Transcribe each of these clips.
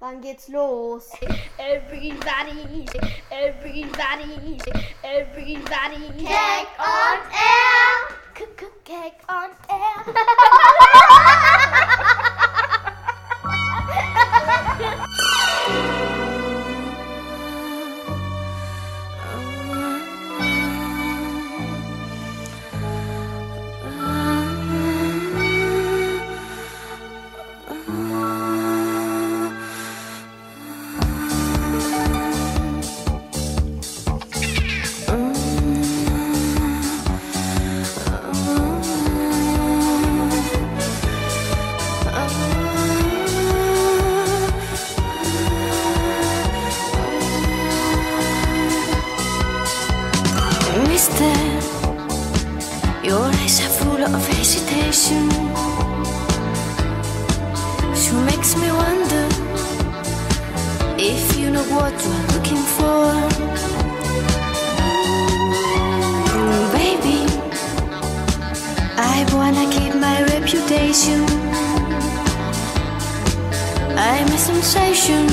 Wann geht's los? Everybody, everybody, everybody. Cake on air! Cake on air. what you're looking for. Mm, baby, I wanna keep my reputation. I'm a sensation.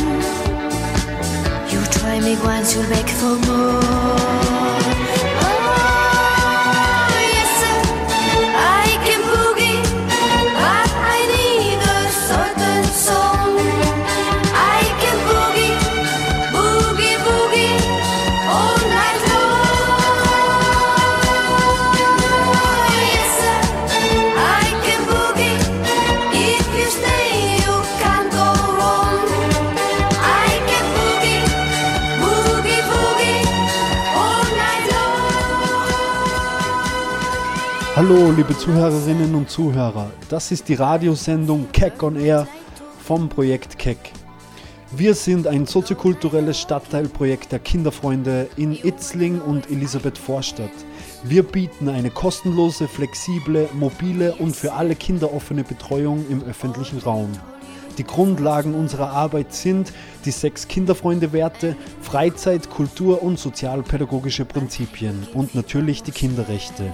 You try me once, you'll beg for more. Hallo, liebe Zuhörerinnen und Zuhörer. Das ist die Radiosendung Keck on Air vom Projekt Keck. Wir sind ein soziokulturelles Stadtteilprojekt der Kinderfreunde in Itzling und Elisabeth Vorstadt. Wir bieten eine kostenlose, flexible, mobile und für alle Kinder offene Betreuung im öffentlichen Raum. Die Grundlagen unserer Arbeit sind die sechs Kinderfreunde-Werte, Freizeit, Kultur und sozialpädagogische Prinzipien und natürlich die Kinderrechte.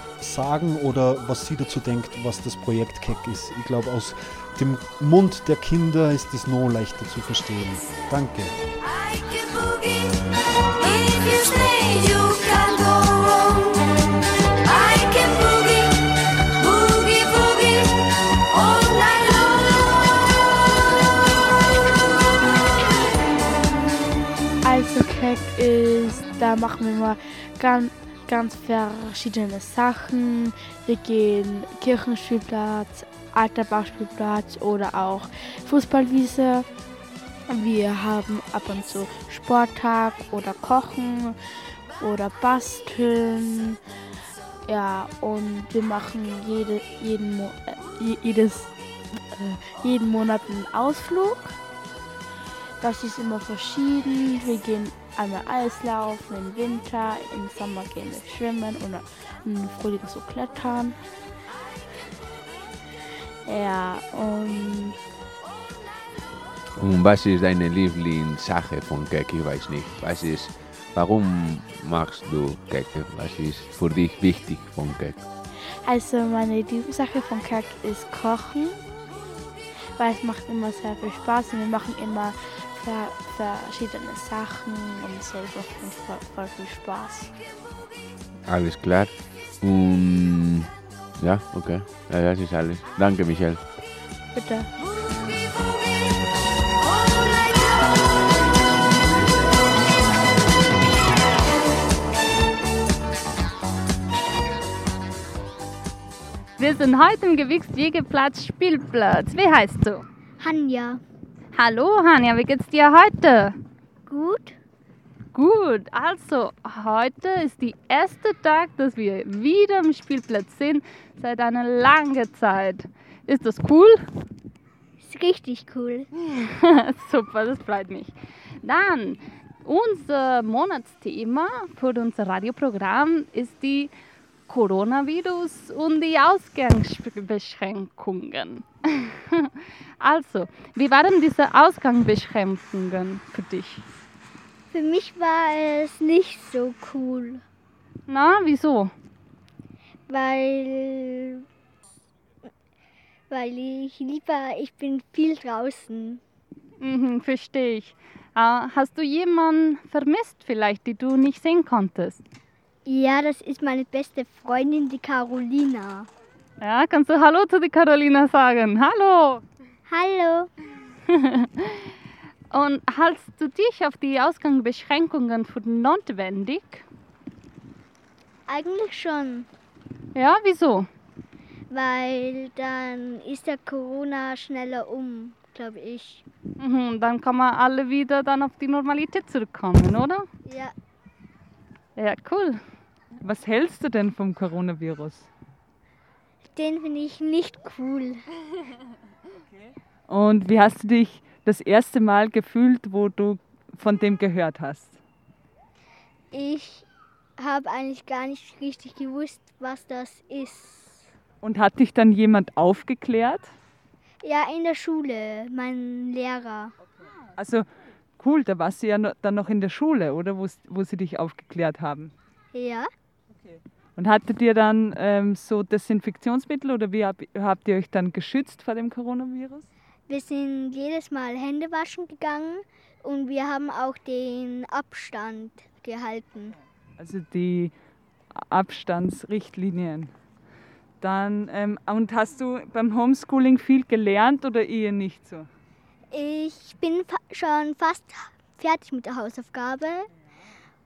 sagen oder was sie dazu denkt, was das Projekt Keck ist. Ich glaube, aus dem Mund der Kinder ist es noch leichter zu verstehen. Danke. Also Keck ist, da machen wir mal ganz, ganz verschiedene Sachen. Wir gehen Kirchenspielplatz, alter Bauspielplatz oder auch Fußballwiese. Wir haben ab und zu Sporttag oder Kochen oder Basteln. Ja, und wir machen jede, jeden, Mo äh, je- jedes, äh, jeden Monat einen Ausflug. Das ist immer verschieden. Wir gehen einmal Eislaufen im Winter, im Sommer gehen wir schwimmen oder im Frühling so klettern. Ja, und Und was ist deine Lieblingssache von Keck? Ich weiß nicht. Was ist, warum machst du Keck? Was ist für dich wichtig von Keck? also meine Lieblingssache von Kack ist Kochen, weil es macht immer sehr viel Spaß und wir machen immer ver verschiedene Sachen und so das macht uns voll, voll viel Spaß. Alles klar. Und ja, okay. Ja, das ist alles. Danke, Michelle. Bitte. Wir sind heute im Gewichtswiegeplatz Spielplatz. Wie heißt du? Hanja. Hallo Hanja, wie geht's dir heute? Gut? Gut, also heute ist der erste Tag, dass wir wieder im Spielplatz sind, seit einer langen Zeit. Ist das cool? Ist richtig cool. Super, das freut mich. Dann, Unser Monatsthema für unser Radioprogramm ist die Coronavirus und die Ausgangsbeschränkungen. Also, wie waren diese Ausgangsbeschränkungen für dich? Für mich war es nicht so cool, Na, wieso? weil, weil ich lieber, ich bin viel draußen. Mhm, verstehe ich. Äh, hast du jemanden vermisst vielleicht, die du nicht sehen konntest? Ja, das ist meine beste Freundin, die Carolina. Ja, kannst du Hallo zu der Carolina sagen? Hallo! Hallo. Und hältst du dich auf die Ausgangsbeschränkungen für notwendig? Eigentlich schon, Ja, wieso? weil dann ist der Corona schneller um, glaube ich. Mhm, dann kann man alle wieder dann auf die Normalität zurückkommen, oder? Ja, Ja, cool. Was hältst du denn vom Coronavirus? den finde ich nicht cool. Und wie hast du dich das erste Mal gefühlt, wo du von dem gehört hast? Ich habe eigentlich gar nicht richtig gewusst, was das ist. Und hat dich dann jemand aufgeklärt? Ja, in der Schule, mein Lehrer. Also cool, da warst du ja dann noch in der Schule, oder? Wo, wo sie dich aufgeklärt haben. Ja, Und hattet ihr dann ähm, so Desinfektionsmittel oder wie hab, habt ihr euch dann geschützt vor dem Coronavirus? wir sind jedes Mal Hände waschen gegangen und wir haben auch den Abstand gehalten. Also die Abstandsrichtlinien. Dann, ähm, und hast du beim Homeschooling viel gelernt oder eher nicht so? Ich bin fa schon fast fertig mit der Hausaufgabe.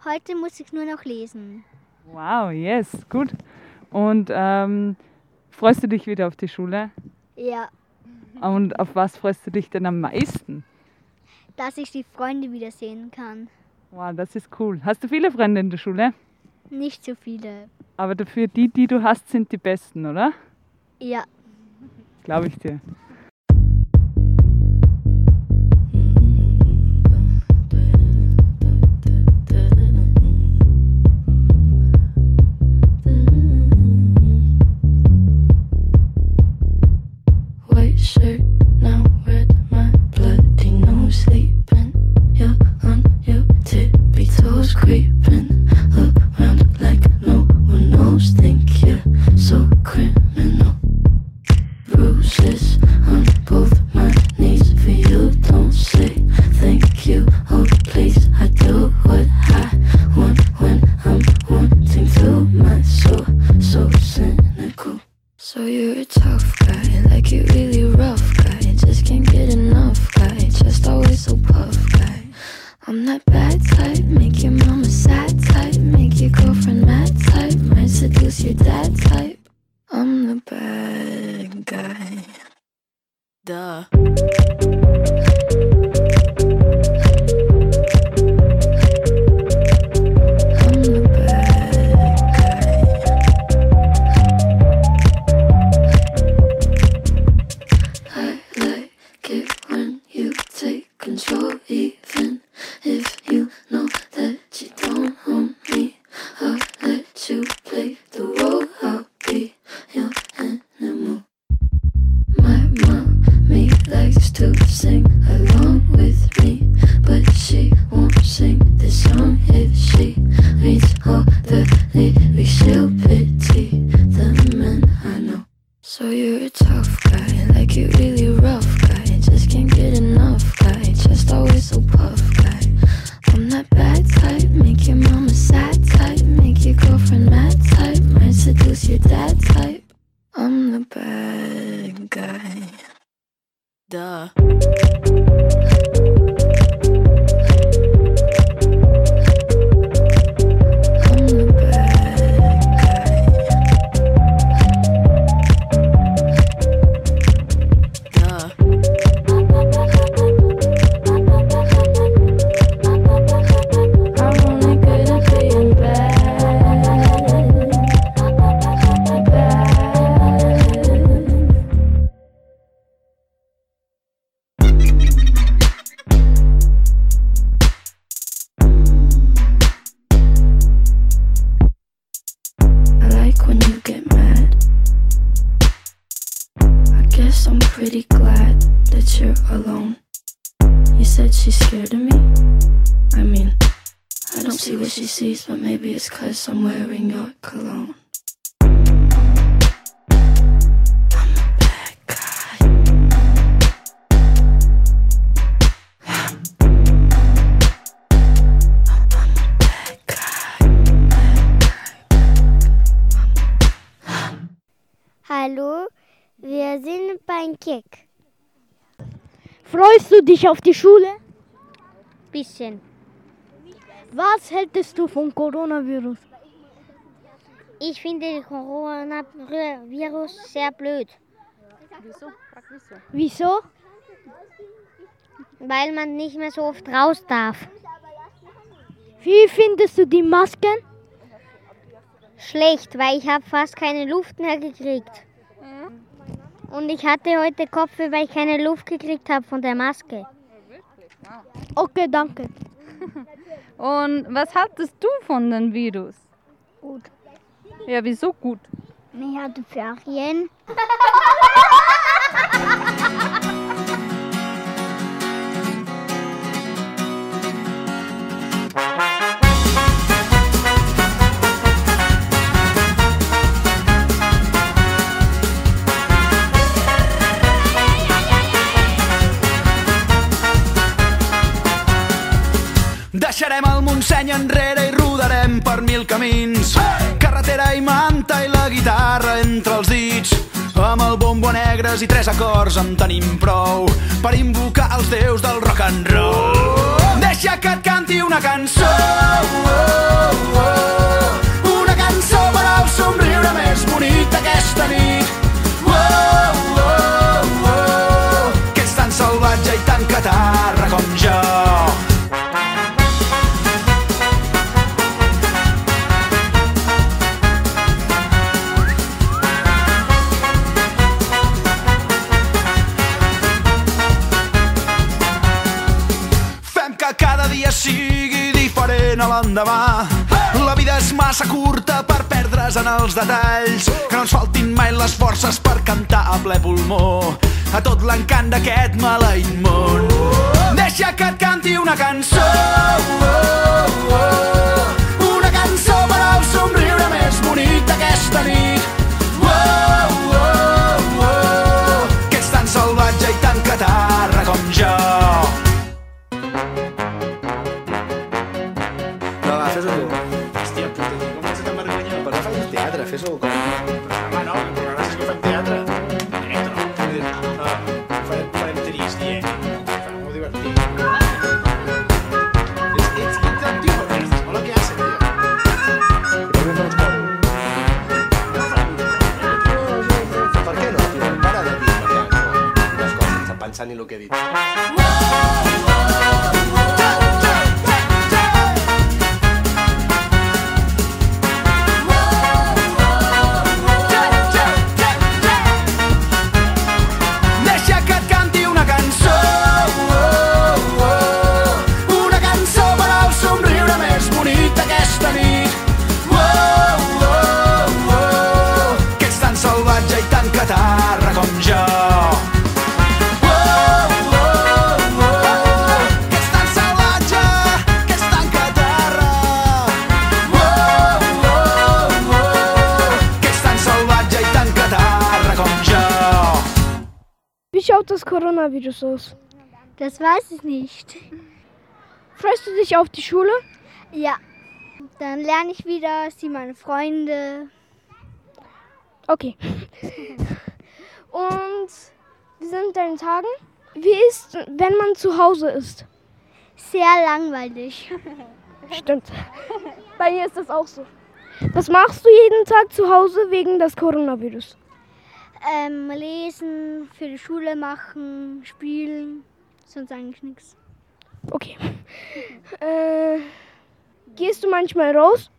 Heute muss ich nur noch lesen. Wow, yes, gut. Und ähm, freust du dich wieder auf die Schule? Ja, Und auf was freust du dich denn am meisten? dass ich die Freunde wiedersehen kann. Wow, das ist cool. Hast du viele Freunde in der Schule? Nicht so viele. Aber dafür die, die du hast, sind die besten, oder? Ja, Glaube ich dir. open. I'm wearing your cologne. Hallo, wir sind beim Kick. Freust du dich auf die Schule? Bisschen. Was hältst du vom Coronavirus? Ich finde den Coronavirus sehr blöd, Wieso? weil man nicht mehr so oft raus darf. Wie findest du die Masken? Schlecht, weil ich habe fast keine Luft mehr gekriegt. Und ich hatte heute Kopfweh, weil ich keine Luft gekriegt habe von der Maske. Okay, danke. Und was haltest du von dem Virus? Gut. Ja, wieso gut? Ich hatte Ferien. Deixarem el Montseny enrere i rodarem per mil camins. Carretera i manta i la guitarra entre els dits. Amb el bombo negres i tres acords en tenim prou per invocar els déus del rock and roll. Deixa que et canti una cançó. Oh, oh, una cançó per al somriure més bonic d'aquesta nit. Oh, oh, oh, que ets tan salvatge i tan catarra com jo. Diferent a l'endemà. La vida és massa curta per perdre's en els detalls. Que no ens faltin mai les forces per cantar a ple pulmó a tot l'encant d'aquest maleït món. Deixa que et canti una cançó. Oh, oh, que he dit. Coronavirus aus? Das weiß ich nicht. Freust du dich auf die Schule? Ja. Dann lerne ich wieder, sehe meine Freunde. Okay. Und wie sind deine Tagen? Wie ist, wenn man zu Hause ist? Sehr langweilig. Stimmt. Bei mir ist das auch so. Was machst du jeden Tag zu Hause wegen des Coronavirus? Ähm, lesen, für die Schule machen, spielen, sonst eigentlich nichts. Okay. Äh, gehst du manchmal raus?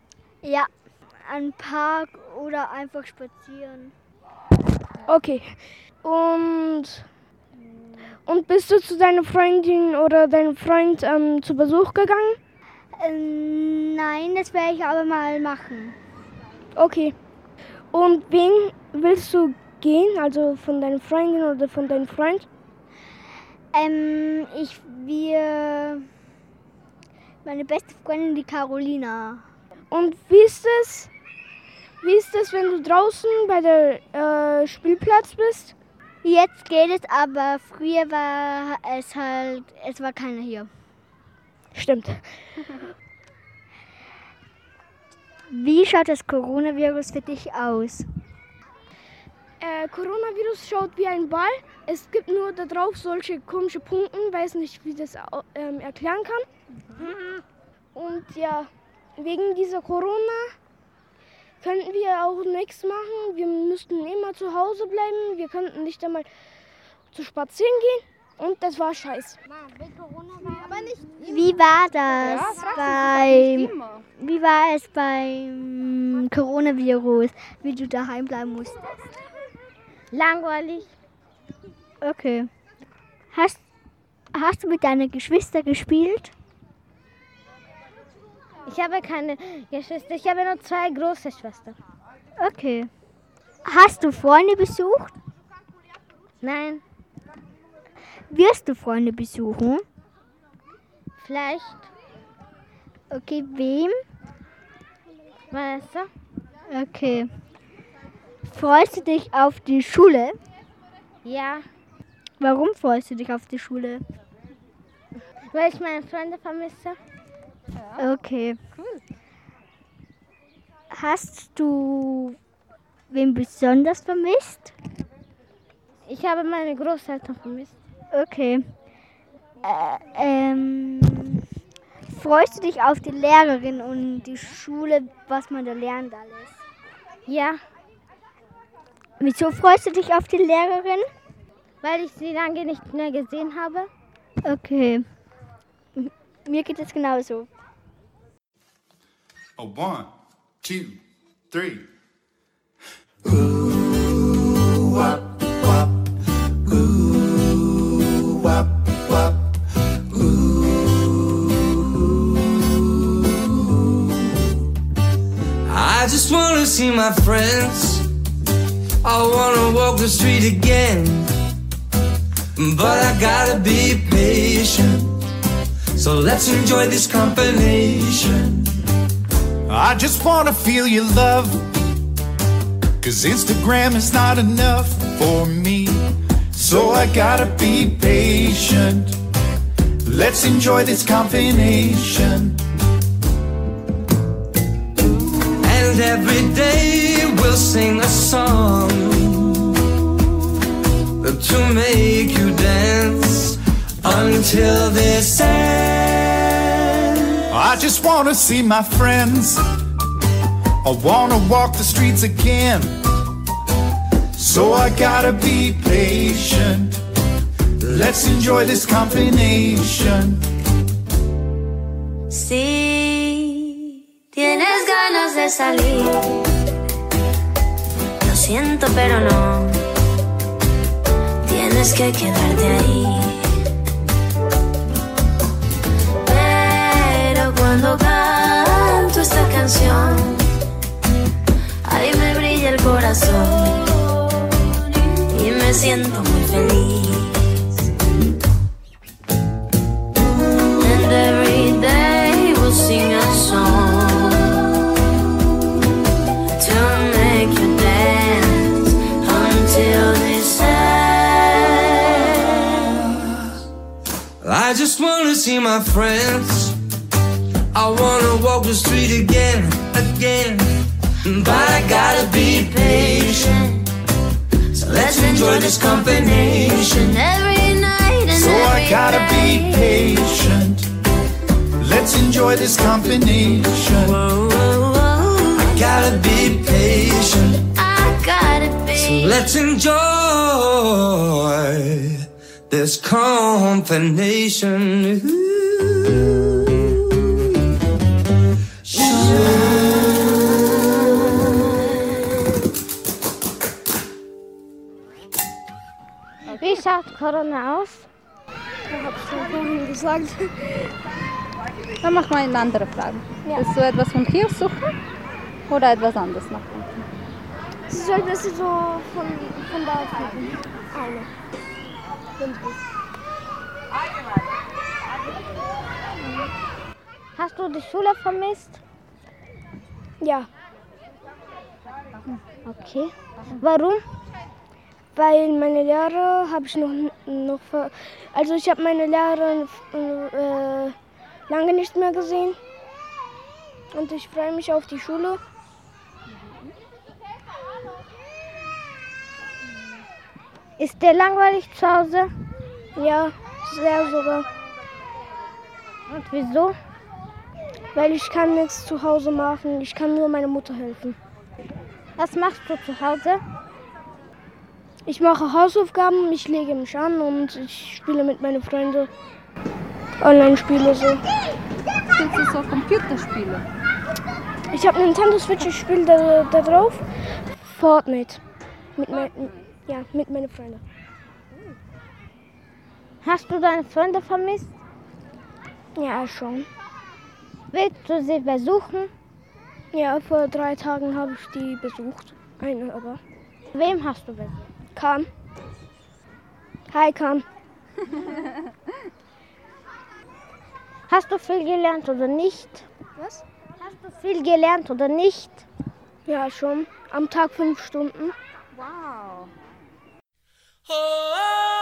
Ja, an den Park oder einfach spazieren. Okay. Und, und bist du zu deiner Freundin oder deinem Freund ähm, zu Besuch gegangen? Ähm, nein, das werde ich aber mal machen. Okay. Und wen willst du gehen? Also von deiner Freundin oder von deinem Freund? Ähm, ich, wir, meine beste Freundin, die Carolina. Und wie ist es? Wie ist es, wenn du draußen bei der äh, Spielplatz bist? Jetzt geht es, aber früher war es halt, es war keiner hier. Stimmt. Wie schaut das Coronavirus für dich aus? Äh, Coronavirus schaut wie ein Ball. Es gibt nur da drauf solche komische Punkte, weiß nicht, wie ich das ähm, erklären kann. Und ja, wegen dieser Corona könnten wir auch nichts machen. Wir müssten immer zu Hause bleiben. Wir könnten nicht einmal zu spazieren gehen. Und das war scheiße. Wie war das beim, wie war es beim Coronavirus, wie du daheim bleiben musstest? Langweilig. Okay. Hast, hast du mit deinen Geschwistern gespielt? Ich habe keine Geschwister. Ich habe nur zwei große Schwestern. Okay. Hast du Freunde besucht? Nein, Wirst du Freunde besuchen? vielleicht Okay, wem? Vanessa. Okay. Freust du dich auf die Schule? Ja, Warum freust du dich auf die Schule? weil ich meine Freunde vermisse. Okay. Hast du wen besonders vermisst? Ich habe meine Großeltern vermisst. Okay. Äh, ähm, freust du dich auf die Lehrerin und die Schule, was man da lernt alles? Ja, Wieso freust du dich auf die Lehrerin? weil ich sie lange nicht mehr gesehen habe. Okay. Mir geht es genauso. A one, two, three. I just wanna see my friends. I wanna walk the street again. But I gotta be patient. So let's enjoy this combination. I just wanna feel your love. Cause Instagram is not enough for me. So I gotta be patient. Let's enjoy this combination. And every day we'll sing a song to make you dance until this ends. I just wanna see my friends. I wanna walk the streets again. So I gotta be patient. Let's enjoy this combination. Si tienes ganas de salir, lo siento pero no, tienes que quedarte ahí. Pero cuando canto esta canción, ahí me brilla el corazón y me siento muy feliz. Just wanna see my friends. I wanna walk the street again, again. But I gotta be patient. So let's enjoy this combination. Every night and So I gotta be patient. Let's enjoy this combination. I gotta be patient. I gotta be. So let's enjoy this combination. Wie schaut Corona aus? Ich hab's schon vorhin gesagt. Dann machen wir eine andere Frage. Willst du etwas von hier suchen oder etwas anderes machen? Sie sollten es so von, von da fliegen. Eine. Hast du die Schule vermisst? Ja. Okay. Warum? Weil meine Lehrer habe ich noch, noch ver also ich habe meine Lehrer äh, lange nicht mehr gesehen und ich freue mich auf die Schule. Ist dir langweilig zu Hause? Ja, sehr sogar. Und wieso? Weil ich kann nichts zu Hause machen. Ich kann nur meiner Mutter helfen. Was machst du zu Hause? Ich mache Hausaufgaben, ich lege mich an und ich spiele mit meinen Freunden Online-Spiele so. Spielst du so Computerspiele? Ich habe Nintendo Switch, ich spiele da, da drauf Fortnite. Mit, mein, ja, mit meinen Freunden. Hast du deine Freunde vermisst? Ja, schon. Willst du sie besuchen? Ja, vor drei Tagen habe ich die besucht. Eine aber. Wem hast du besucht? Kahn. Hi Kahn. Hast du viel gelernt oder nicht? Was? Hast du viel gelernt oder nicht? Ja, schon. Am Tag fünf Stunden. Wow. Oh.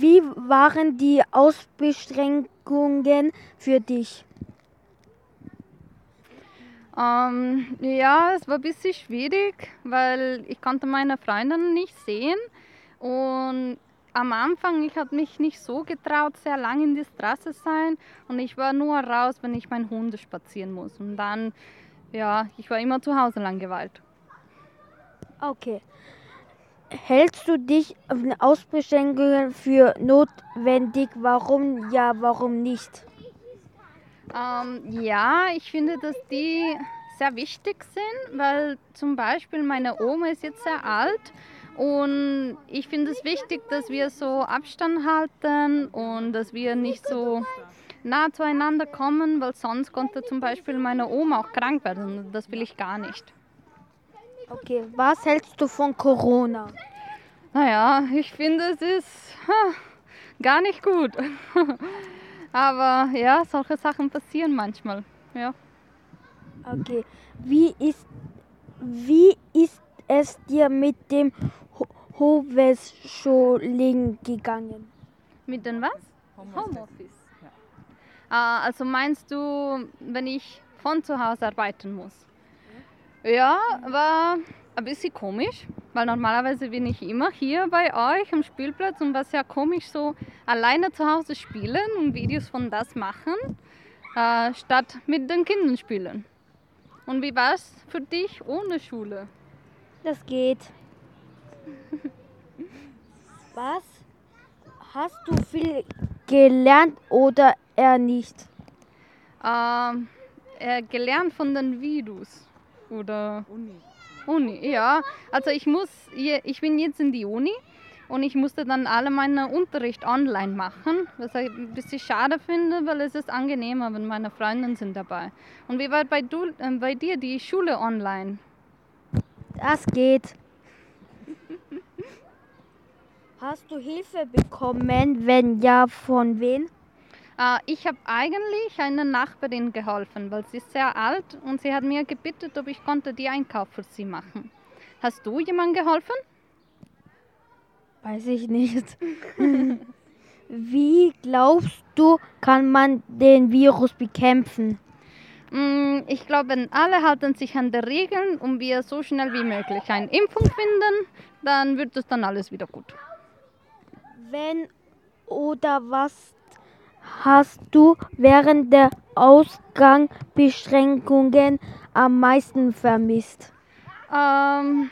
Wie waren die Ausbeschränkungen für dich? Ähm, ja, es war ein bisschen schwierig, weil ich konnte meine Freundin nicht sehen und am Anfang, ich habe mich nicht so getraut, sehr lang in die Straße sein und ich war nur raus, wenn ich meinen Hund spazieren muss und dann, ja, ich war immer zu Hause Langeweilt. Okay. Hältst du dich die Ausbeschränkungen für notwendig? Warum ja, warum nicht? Ähm, ja, ich finde, dass die sehr wichtig sind, weil zum Beispiel meine Oma ist jetzt sehr alt und ich finde es wichtig, dass wir so Abstand halten und dass wir nicht so nah zueinander kommen, weil sonst konnte zum Beispiel meine Oma auch krank werden. Das will ich gar nicht. Okay, was hältst du von Corona? Naja, ich finde, es ist ha, gar nicht gut. Aber ja, solche Sachen passieren manchmal. Ja. Okay, wie ist, wie ist es dir mit dem Ho- Homeschooling gegangen? Mit den was? Homeoffice. Ah, also meinst du, wenn ich von zu Hause arbeiten muss? Ja, war ein bisschen komisch, weil normalerweise bin ich immer hier bei euch am Spielplatz und war sehr komisch, so alleine zu Hause spielen und Videos von das machen, äh, statt mit den Kindern spielen. Und wie war es für dich ohne Schule? Das geht. Was? Hast du viel gelernt oder eher nicht? Ähm, äh, gelernt von den Videos oder Uni. Uni, ja. Also ich muss, ich bin jetzt in die Uni und ich musste dann alle meinen Unterricht online machen, was ich ein bisschen schade finde, weil es ist angenehmer, wenn meine Freundinnen sind dabei. Und wie war bei, du, äh, bei dir die Schule online? Das geht. Hast du Hilfe bekommen? Wenn ja, von wem? Äh, ich habe eigentlich einer Nachbarin geholfen, weil sie ist sehr alt und sie hat mir gebeten, ob ich konnte die Einkauf für sie machen. Hast du jemandem geholfen? Weiß ich nicht. Wie glaubst du, kann man den Virus bekämpfen? Mm, Ich glaube, alle halten sich an die Regeln und wir so schnell wie möglich eine Impfung finden, dann wird es dann alles wieder gut. Wenn oder was hast du während der Ausgangsbeschränkungen am meisten vermisst? Ähm,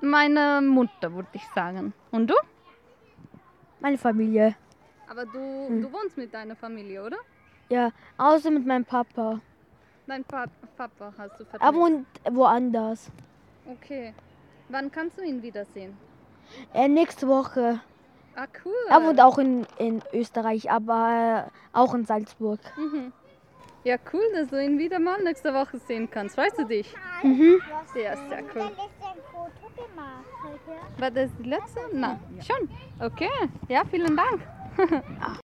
meine Mutter, würde ich sagen. Und du? Meine Familie. Aber du, Hm. du wohnst mit deiner Familie, oder? Ja, außer mit meinem Papa. Dein Pa- Papa hast du vermisst. Aber und woanders. Okay. Wann kannst du ihn wiedersehen? Äh, nächste Woche. Ah, cool. Er wohnt auch in, in Österreich, aber äh, auch in Salzburg. Mhm. Ja, cool, dass du ihn wieder mal nächste Woche sehen kannst. Freust du dich? Mhm. Ja, sehr cool. War das die letzte? Na, schon. Okay. Ja, vielen Dank.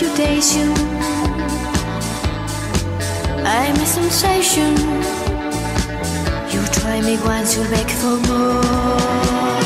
reputation. I'm a sensation. You try me once, you'll beg for more.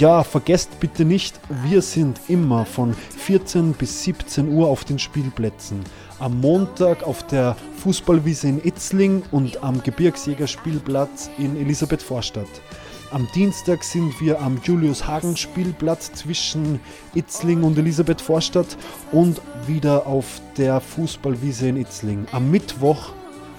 Ja, vergesst bitte nicht, wir sind immer von 14 bis 17 Uhr auf den Spielplätzen. Am Montag auf der Fußballwiese in Itzling und am Gebirgsjägerspielplatz in Elisabeth Vorstadt. Am Dienstag sind wir am Julius-Hagen-Spielplatz zwischen Itzling und Elisabeth Vorstadt und wieder auf der Fußballwiese in Itzling. Am Mittwoch